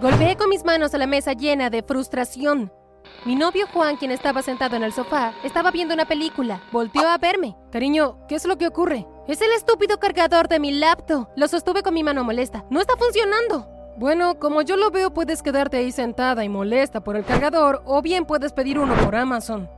Golpeé con mis manos a la mesa llena de frustración. Mi novio Juan, quien estaba sentado en el sofá, estaba viendo una película. Volteó a verme. Cariño, ¿qué es lo que ocurre? Es el estúpido cargador de mi laptop. Lo sostuve con mi mano molesta. No está funcionando. Bueno, como yo lo veo, puedes quedarte ahí sentada y molesta por el cargador, o bien puedes pedir uno por Amazon.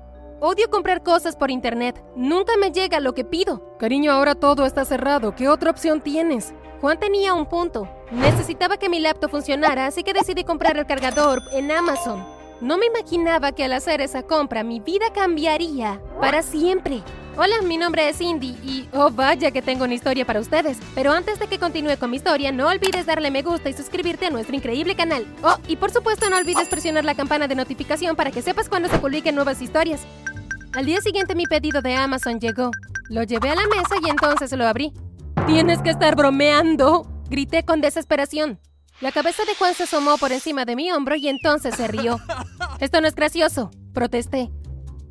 Odio comprar cosas por internet. Nunca me llega lo que pido. Cariño, ahora todo está cerrado. ¿Qué otra opción tienes? Juan tenía un punto. Necesitaba que mi laptop funcionara, así que decidí comprar el cargador en Amazon. No me imaginaba que al hacer esa compra mi vida cambiaría para siempre. Hola, mi nombre es Cindy y oh vaya que tengo una historia para ustedes. Pero antes de que continúe con mi historia, no olvides darle me gusta y suscribirte a nuestro increíble canal. Oh, y por supuesto no olvides presionar la campana de notificación para que sepas cuando se publiquen nuevas historias. Al día siguiente mi pedido de Amazon llegó. Lo llevé a la mesa y entonces lo abrí. Tienes que estar bromeando, grité con desesperación. La cabeza de Juan se asomó por encima de mi hombro y entonces se rió. Esto no es gracioso, protesté.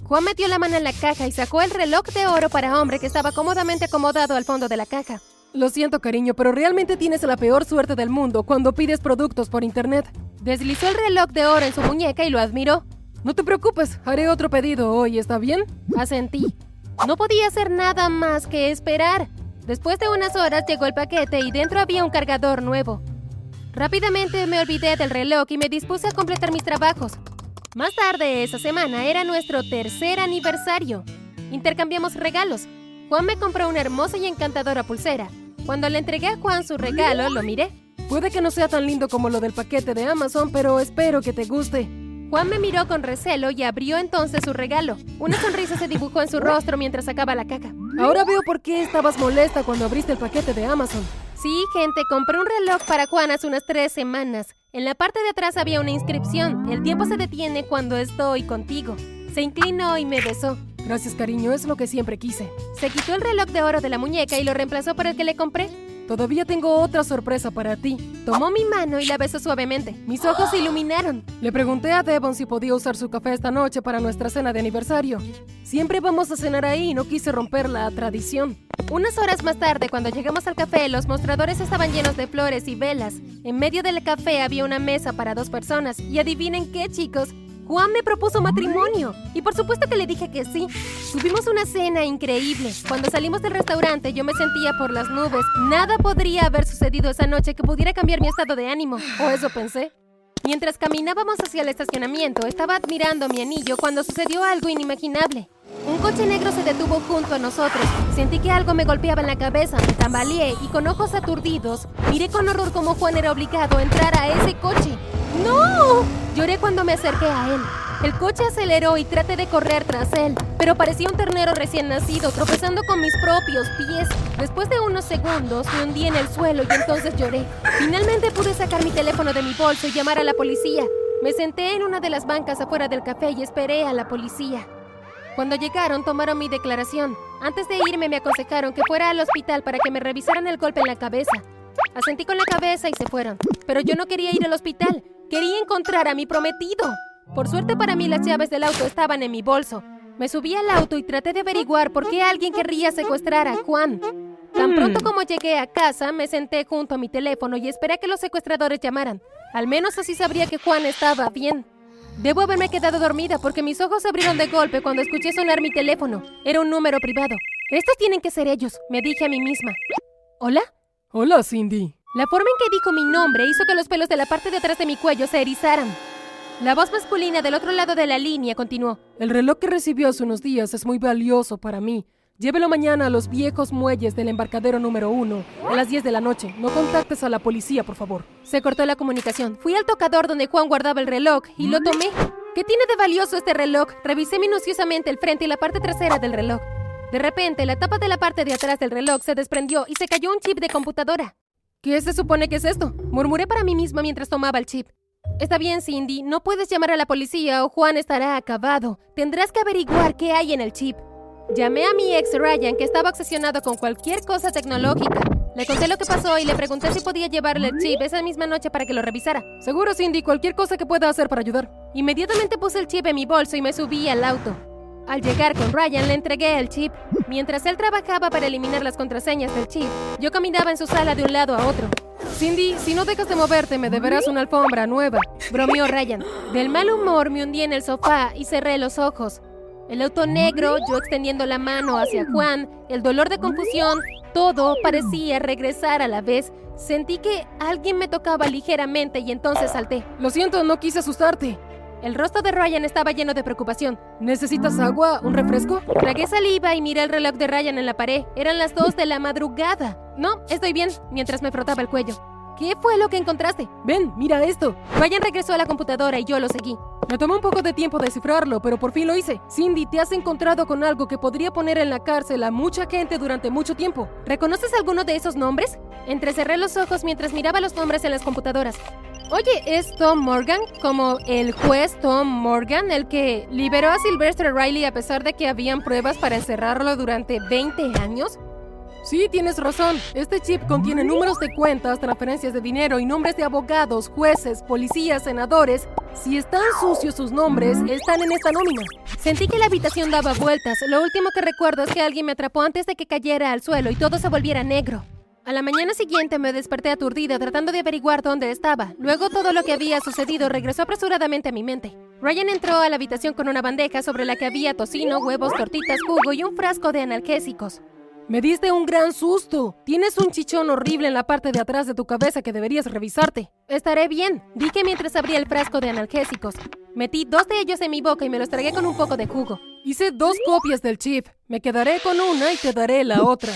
Juan metió la mano en la caja y sacó el reloj de oro para hombre que estaba cómodamente acomodado al fondo de la caja. Lo siento, cariño, pero realmente tienes la peor suerte del mundo cuando pides productos por internet. Deslizó el reloj de oro en su muñeca y lo admiró. No te preocupes, haré otro pedido hoy, ¿está bien? Asentí. No podía hacer nada más que esperar. Después de unas horas llegó el paquete y dentro había un cargador nuevo. Rápidamente me olvidé del reloj y me dispuse a completar mis trabajos. Más tarde esa semana era nuestro tercer aniversario. Intercambiamos regalos. Juan me compró una hermosa y encantadora pulsera. Cuando le entregué a Juan su regalo, lo miré. Puede que no sea tan lindo como lo del paquete de Amazon, pero espero que te guste. Juan me miró con recelo y abrió entonces su regalo. Una sonrisa se dibujó en su rostro mientras sacaba la caja. Ahora veo por qué estabas molesta cuando abriste el paquete de Amazon. Sí, gente, compré un reloj para Juan hace unas tres semanas. En la parte de atrás había una inscripción. El tiempo se detiene cuando estoy contigo. Se inclinó y me besó. Gracias, cariño, es lo que siempre quise. Se quitó el reloj de oro de la muñeca y lo reemplazó por el que le compré. Todavía tengo otra sorpresa para ti. Tomó mi mano y la besó suavemente. Mis ojos se iluminaron. Le pregunté a Devon si podía usar su café esta noche para nuestra cena de aniversario. Siempre vamos a cenar ahí y no quise romper la tradición. Unas horas más tarde, cuando llegamos al café, los mostradores estaban llenos de flores y velas. En medio del café había una mesa para dos personas. Y adivinen qué, chicos, Juan me propuso matrimonio. Y por supuesto que le dije que sí. Tuvimos una cena increíble. Cuando salimos del restaurante yo me sentía por las nubes. Nada podría haber sucedido esa noche que pudiera cambiar mi estado de ánimo. O eso pensé. Mientras caminábamos hacia el estacionamiento, estaba admirando mi anillo cuando sucedió algo inimaginable. Un coche negro se detuvo junto a nosotros. Sentí que algo me golpeaba en la cabeza, me tambaleé y con ojos aturdidos miré con horror cómo Juan era obligado a entrar a ese coche. ¡No! Lloré cuando me acerqué a él. El coche aceleró y traté de correr tras él, pero parecía un ternero recién nacido, tropezando con mis propios pies. Después de unos segundos, me hundí en el suelo y entonces lloré. Finalmente pude sacar mi teléfono de mi bolso y llamar a la policía. Me senté en una de las bancas afuera del café y esperé a la policía. Cuando llegaron, tomaron mi declaración. Antes de irme, me aconsejaron que fuera al hospital para que me revisaran el golpe en la cabeza. Asentí con la cabeza y se fueron. Pero yo no quería ir al hospital. Quería encontrar a mi prometido. Por suerte para mí las llaves del auto estaban en mi bolso. Me subí al auto y traté de averiguar por qué alguien querría secuestrar a Juan. Tan pronto como llegué a casa, me senté junto a mi teléfono y esperé a que los secuestradores llamaran. Al menos así sabría que Juan estaba bien. Debo haberme quedado dormida porque mis ojos se abrieron de golpe cuando escuché sonar mi teléfono. Era un número privado. Estos tienen que ser ellos, me dije a mí misma. ¿Hola? Hola, Cindy. La forma en que dijo mi nombre hizo que los pelos de la parte de atrás de mi cuello se erizaran. La voz masculina del otro lado de la línea continuó. El reloj que recibió hace unos días es muy valioso para mí. Llévelo mañana a los viejos muelles del embarcadero número uno, a las 10 de la noche. No contactes a la policía, por favor. Se cortó la comunicación. Fui al tocador donde Juan guardaba el reloj y lo tomé. ¿Qué tiene de valioso este reloj? Revisé minuciosamente el frente y la parte trasera del reloj. De repente, la tapa de la parte de atrás del reloj se desprendió y se cayó un chip de computadora. ¿Qué se supone que es esto? Murmuré para mí misma mientras tomaba el chip. Está bien, Cindy, no puedes llamar a la policía o Juan estará acabado. Tendrás que averiguar qué hay en el chip. Llamé a mi ex Ryan, que estaba obsesionado con cualquier cosa tecnológica. Le conté lo que pasó y le pregunté si podía llevarle el chip esa misma noche para que lo revisara. Seguro, Cindy, cualquier cosa que pueda hacer para ayudar. Inmediatamente puse el chip en mi bolso y me subí al auto. Al llegar con Ryan le entregué el chip. Mientras él trabajaba para eliminar las contraseñas del chip, yo caminaba en su sala de un lado a otro. Cindy, si no dejas de moverte, me deberás una alfombra nueva. Bromeó Ryan. Del mal humor me hundí en el sofá y cerré los ojos. El auto negro, yo extendiendo la mano hacia Juan, el dolor de confusión, todo parecía regresar a la vez. Sentí que alguien me tocaba ligeramente y entonces salté. Lo siento, no quise asustarte. El rostro de Ryan estaba lleno de preocupación. ¿Necesitas agua? ¿Un refresco? Tragué saliva y miré el reloj de Ryan en la pared. Eran las dos de la madrugada. No, estoy bien, mientras me frotaba el cuello. ¿Qué fue lo que encontraste? Ven, mira esto. Ryan regresó a la computadora y yo lo seguí. Me tomó un poco de tiempo descifrarlo, pero por fin lo hice. Cindy, te has encontrado con algo que podría poner en la cárcel a mucha gente durante mucho tiempo. ¿Reconoces alguno de esos nombres? Entrecerré los ojos mientras miraba los nombres en las computadoras. Oye, ¿es Tom Morgan? Como el juez Tom Morgan, el que liberó a Sylvester Riley a pesar de que habían pruebas para encerrarlo durante 20 años? Sí, tienes razón. Este chip contiene números de cuentas, transferencias de dinero y nombres de abogados, jueces, policías, senadores. Si están sucios sus nombres, están en esta nómina. Sentí que la habitación daba vueltas. Lo último que recuerdo es que alguien me atrapó antes de que cayera al suelo y todo se volviera negro. A la mañana siguiente me desperté aturdida tratando de averiguar dónde estaba. Luego todo lo que había sucedido regresó apresuradamente a mi mente. Ryan entró a la habitación con una bandeja sobre la que había tocino, huevos, tortitas, jugo y un frasco de analgésicos. Me diste un gran susto. Tienes un chichón horrible en la parte de atrás de tu cabeza que deberías revisarte. Estaré bien, dije mientras abría el frasco de analgésicos. Metí dos de ellos en mi boca y me los tragué con un poco de jugo. Hice dos copias del chip. Me quedaré con una y te daré la otra.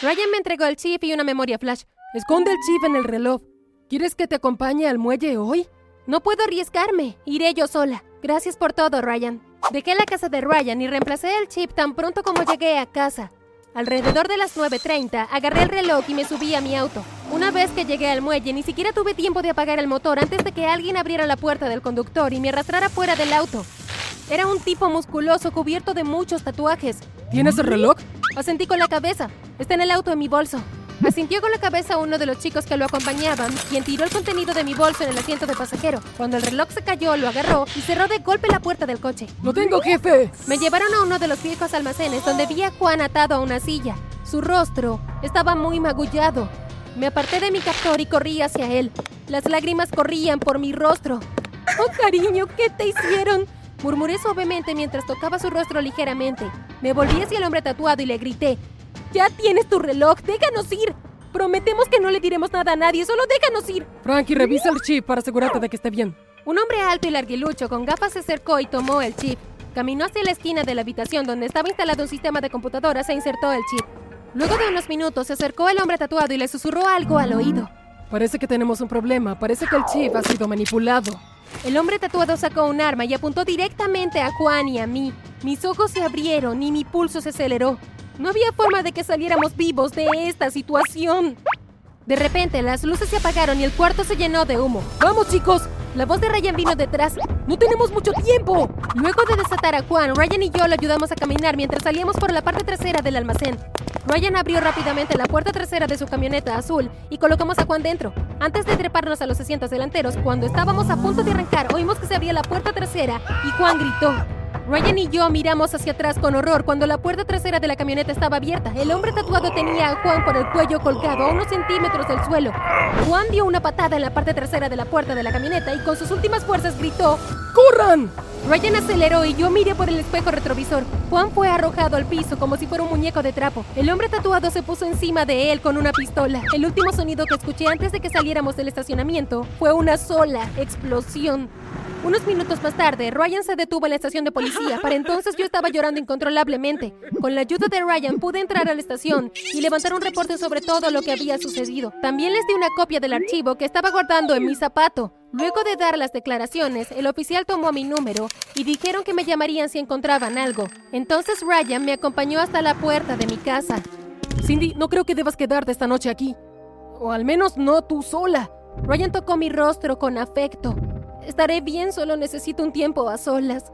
Ryan me entregó el chip y una memoria flash. Esconde el chip en el reloj. ¿Quieres que te acompañe al muelle hoy? No puedo arriesgarme. Iré yo sola. Gracias por todo, Ryan. Dejé la casa de Ryan y reemplacé el chip tan pronto como llegué a casa. Alrededor de las 9.30, agarré el reloj y me subí a mi auto. Una vez que llegué al muelle, ni siquiera tuve tiempo de apagar el motor antes de que alguien abriera la puerta del conductor y me arrastrara fuera del auto. Era un tipo musculoso cubierto de muchos tatuajes. ¿Tienes el reloj? Asentí con la cabeza. Está en el auto en mi bolso. Asintió con la cabeza uno de los chicos que lo acompañaban, quien tiró el contenido de mi bolso en el asiento de pasajero. Cuando el reloj se cayó, lo agarró y cerró de golpe la puerta del coche. ¡Lo tengo, jefe! Me llevaron a uno de los viejos almacenes donde vi a Juan atado a una silla. Su rostro estaba muy magullado. Me aparté de mi captor y corrí hacia él. Las lágrimas corrían por mi rostro. ¡Oh, cariño! ¿Qué te hicieron? Murmuré suavemente mientras tocaba su rostro ligeramente. Me volví hacia el hombre tatuado y le grité. Ya tienes tu reloj, déjanos ir. Prometemos que no le diremos nada a nadie, solo déjanos ir. Frankie, revisa el chip para asegurarte de que esté bien. Un hombre alto y larguilucho con gafas se acercó y tomó el chip. Caminó hacia la esquina de la habitación donde estaba instalado un sistema de computadoras e insertó el chip. Luego de unos minutos se acercó el hombre tatuado y le susurró algo al oído. Parece que tenemos un problema. Parece que el chip ha sido manipulado. El hombre tatuado sacó un arma y apuntó directamente a Juan y a mí. Mis ojos se abrieron y mi pulso se aceleró. No había forma de que saliéramos vivos de esta situación. De repente, las luces se apagaron y el cuarto se llenó de humo. ¡Vamos, chicos! La voz de Ryan vino detrás. ¡No tenemos mucho tiempo! Luego de desatar a Juan, Ryan y yo lo ayudamos a caminar mientras salíamos por la parte trasera del almacén. Ryan abrió rápidamente la puerta trasera de su camioneta azul y colocamos a Juan dentro. Antes de treparnos a los asientos delanteros, cuando estábamos a punto de arrancar, oímos que se abría la puerta trasera y Juan gritó. Ryan y yo miramos hacia atrás con horror cuando la puerta trasera de la camioneta estaba abierta. El hombre tatuado tenía a Juan por el cuello colgado a unos centímetros del suelo. Juan dio una patada en la parte trasera de la puerta de la camioneta y con sus últimas fuerzas gritó ¡Corran! Ryan aceleró y yo miré por el espejo retrovisor. Juan fue arrojado al piso como si fuera un muñeco de trapo. El hombre tatuado se puso encima de él con una pistola. El último sonido que escuché antes de que saliéramos del estacionamiento fue una sola explosión. Unos minutos más tarde, Ryan se detuvo en la estación de policía. Para entonces yo estaba llorando incontrolablemente. Con la ayuda de Ryan pude entrar a la estación y levantar un reporte sobre todo lo que había sucedido. También les di una copia del archivo que estaba guardando en mi zapato. Luego de dar las declaraciones, el oficial tomó mi número y dijeron que me llamarían si encontraban algo. Entonces Ryan me acompañó hasta la puerta de mi casa. Cindy, no creo que debas quedarte esta noche aquí. O al menos no tú sola. Ryan tocó mi rostro con afecto. Estaré bien, solo necesito un tiempo a solas.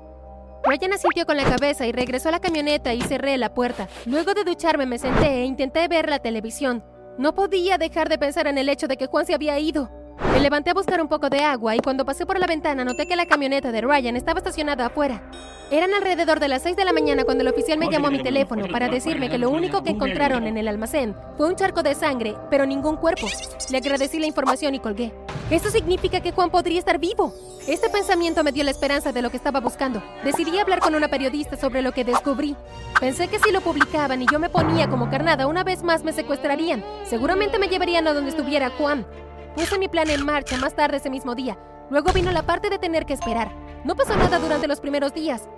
Ryan asintió con la cabeza y regresó a la camioneta y cerré la puerta. Luego de ducharme me senté e intenté ver la televisión. No podía dejar de pensar en el hecho de que Juan se había ido. Me levanté a buscar un poco de agua y cuando pasé por la ventana noté que la camioneta de Ryan estaba estacionada afuera. Eran alrededor de las 6 de la mañana cuando el oficial me llamó a mi teléfono para decirme que lo único que encontraron en el almacén fue un charco de sangre, pero ningún cuerpo. Le agradecí la información y colgué. Esto significa que Juan podría estar vivo. Este pensamiento me dio la esperanza de lo que estaba buscando. Decidí hablar con una periodista sobre lo que descubrí. Pensé que si lo publicaban y yo me ponía como carnada, una vez más me secuestrarían. Seguramente me llevarían a donde estuviera Juan. Puse mi plan en marcha más tarde ese mismo día. Luego vino la parte de tener que esperar. No pasó nada durante los primeros días.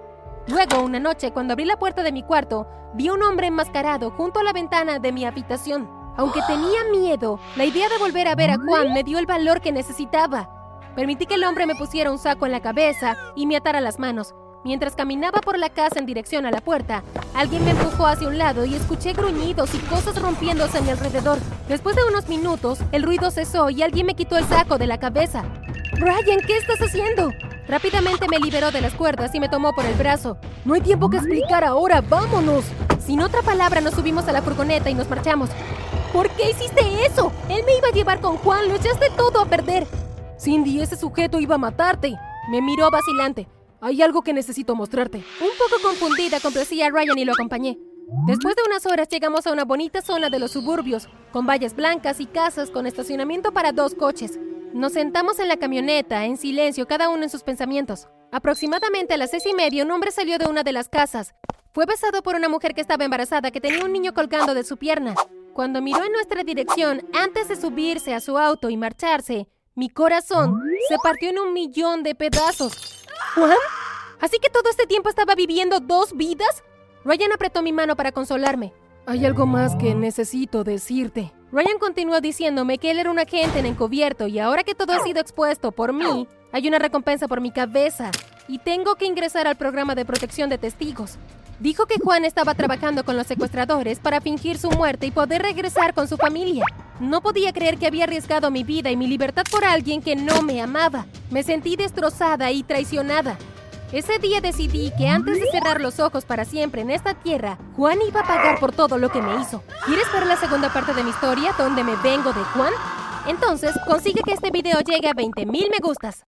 Luego, una noche, cuando abrí la puerta de mi cuarto, vi un hombre enmascarado junto a la ventana de mi habitación. Aunque tenía miedo, la idea de volver a ver a Juan me dio el valor que necesitaba. Permití que el hombre me pusiera un saco en la cabeza y me atara las manos. Mientras caminaba por la casa en dirección a la puerta, alguien me empujó hacia un lado y escuché gruñidos y cosas rompiéndose a mi alrededor. Después de unos minutos, el ruido cesó y alguien me quitó el saco de la cabeza. Ryan, ¿qué estás haciendo? Rápidamente me liberó de las cuerdas y me tomó por el brazo. No hay tiempo que explicar ahora, vámonos. Sin otra palabra nos subimos a la furgoneta y nos marchamos. ¿Por qué hiciste eso? Él me iba a llevar con Juan, lo echaste todo a perder. Cindy, ese sujeto iba a matarte. Me miró vacilante. Hay algo que necesito mostrarte. Un poco confundida, complací a Ryan y lo acompañé. Después de unas horas llegamos a una bonita zona de los suburbios, con vallas blancas y casas con estacionamiento para dos coches. Nos sentamos en la camioneta, en silencio, cada uno en sus pensamientos. Aproximadamente a las seis y media, un hombre salió de una de las casas. Fue besado por una mujer que estaba embarazada, que tenía un niño colgando de su pierna. Cuando miró en nuestra dirección, antes de subirse a su auto y marcharse, mi corazón se partió en un millón de pedazos. ¿Juan? ¿Así que todo este tiempo estaba viviendo dos vidas? Ryan apretó mi mano para consolarme. Hay algo más que necesito decirte. Ryan continuó diciéndome que él era un agente en encubierto y ahora que todo ha sido expuesto por mí, hay una recompensa por mi cabeza y tengo que ingresar al programa de protección de testigos. Dijo que Juan estaba trabajando con los secuestradores para fingir su muerte y poder regresar con su familia. No podía creer que había arriesgado mi vida y mi libertad por alguien que no me amaba. Me sentí destrozada y traicionada. Ese día decidí que antes de cerrar los ojos para siempre en esta tierra, Juan iba a pagar por todo lo que me hizo. ¿Quieres ver la segunda parte de mi historia donde me vengo de Juan? Entonces, consigue que este video llegue a 20.000 me gustas.